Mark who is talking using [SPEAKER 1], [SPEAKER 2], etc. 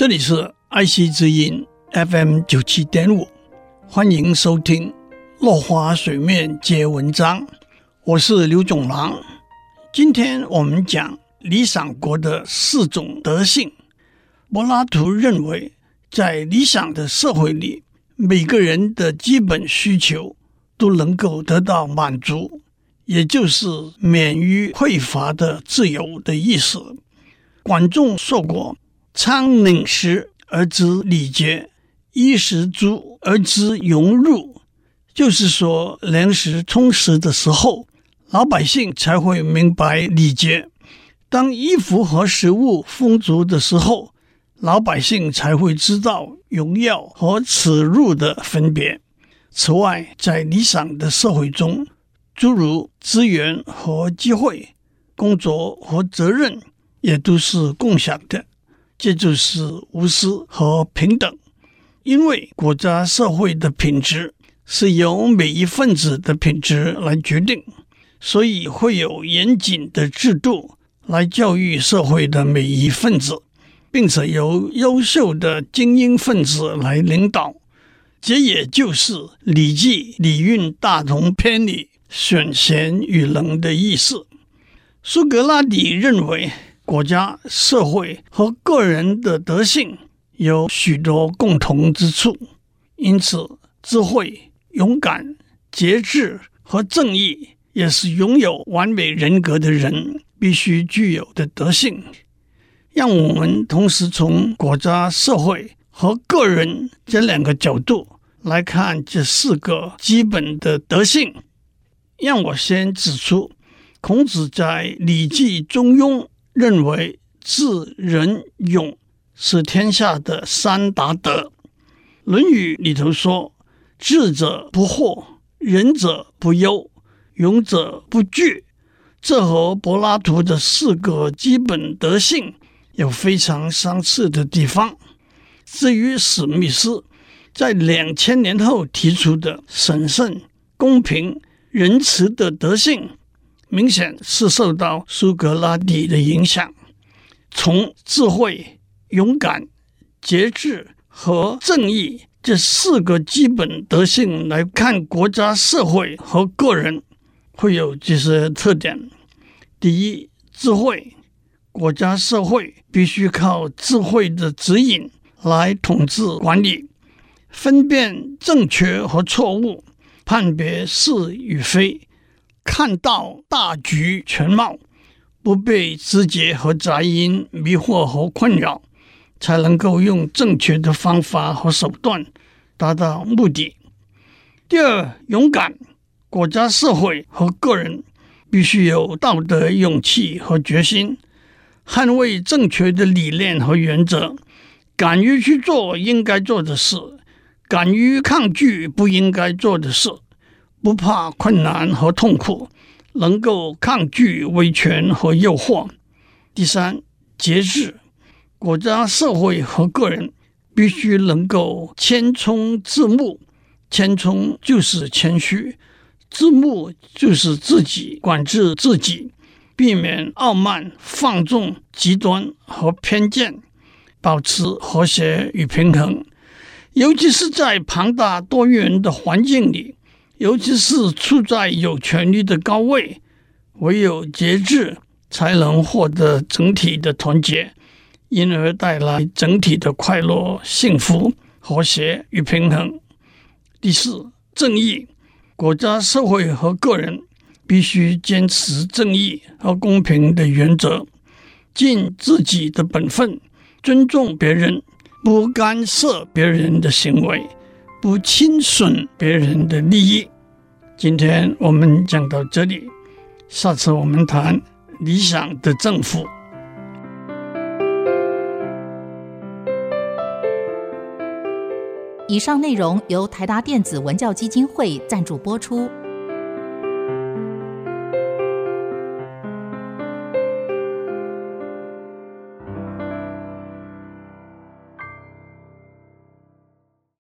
[SPEAKER 1] 这里是爱惜之音 FM 九七点五，欢迎收听《落花水面皆文章》，我是刘总郎。今天我们讲理想国的四种德性。柏拉图认为，在理想的社会里，每个人的基本需求都能够得到满足，也就是免于匮乏的自由的意思。管仲说过。昌宁时而知礼节，衣食足而知荣辱。就是说，粮食充实的时候，老百姓才会明白礼节；当衣服和食物丰足的时候，老百姓才会知道荣耀和耻辱的分别。此外，在理想的社会中，诸如资源和机会、工作和责任，也都是共享的。这就是无私和平等，因为国家社会的品质是由每一份子的品质来决定，所以会有严谨的制度来教育社会的每一份子，并且由优秀的精英分子来领导。这也就是《礼记·礼运大同篇》里“选贤与能”的意思。苏格拉底认为。国家、社会和个人的德性有许多共同之处，因此智慧、勇敢、节制和正义也是拥有完美人格的人必须具有的德性。让我们同时从国家、社会和个人这两个角度来看这四个基本的德性。让我先指出，孔子在《礼记·中庸》。认为智、仁、勇是天下的三大德。《论语》里头说：“智者不惑，仁者不忧，勇者不惧。”这和柏拉图的四个基本德性有非常相似的地方。至于史密斯在两千年后提出的审慎、公平、仁慈的德性。明显是受到苏格拉底的影响。从智慧、勇敢、节制和正义这四个基本德性来看，国家、社会和个人会有这些特点。第一，智慧，国家、社会必须靠智慧的指引来统治管理，分辨正确和错误，判别是与非。看到大局全貌，不被枝节和杂音迷惑和困扰，才能够用正确的方法和手段达到目的。第二，勇敢，国家、社会和个人必须有道德勇气和决心，捍卫正确的理念和原则，敢于去做应该做的事，敢于抗拒不应该做的事。不怕困难和痛苦，能够抗拒威权和诱惑。第三，节制，国家、社会和个人必须能够谦冲自牧。谦冲就是谦虚，自牧就是自己管制自己，避免傲慢、放纵、极端和偏见，保持和谐与平衡。尤其是在庞大多元的环境里。尤其是处在有权力的高位，唯有节制，才能获得整体的团结，因而带来整体的快乐、幸福、和谐与平衡。第四，正义，国家、社会和个人必须坚持正义和公平的原则，尽自己的本分，尊重别人，不干涉别人的行为。不侵损别人的利益。今天我们讲到这里，下次我们谈理想的政府。
[SPEAKER 2] 以上内容由台达电子文教基金会赞助播出。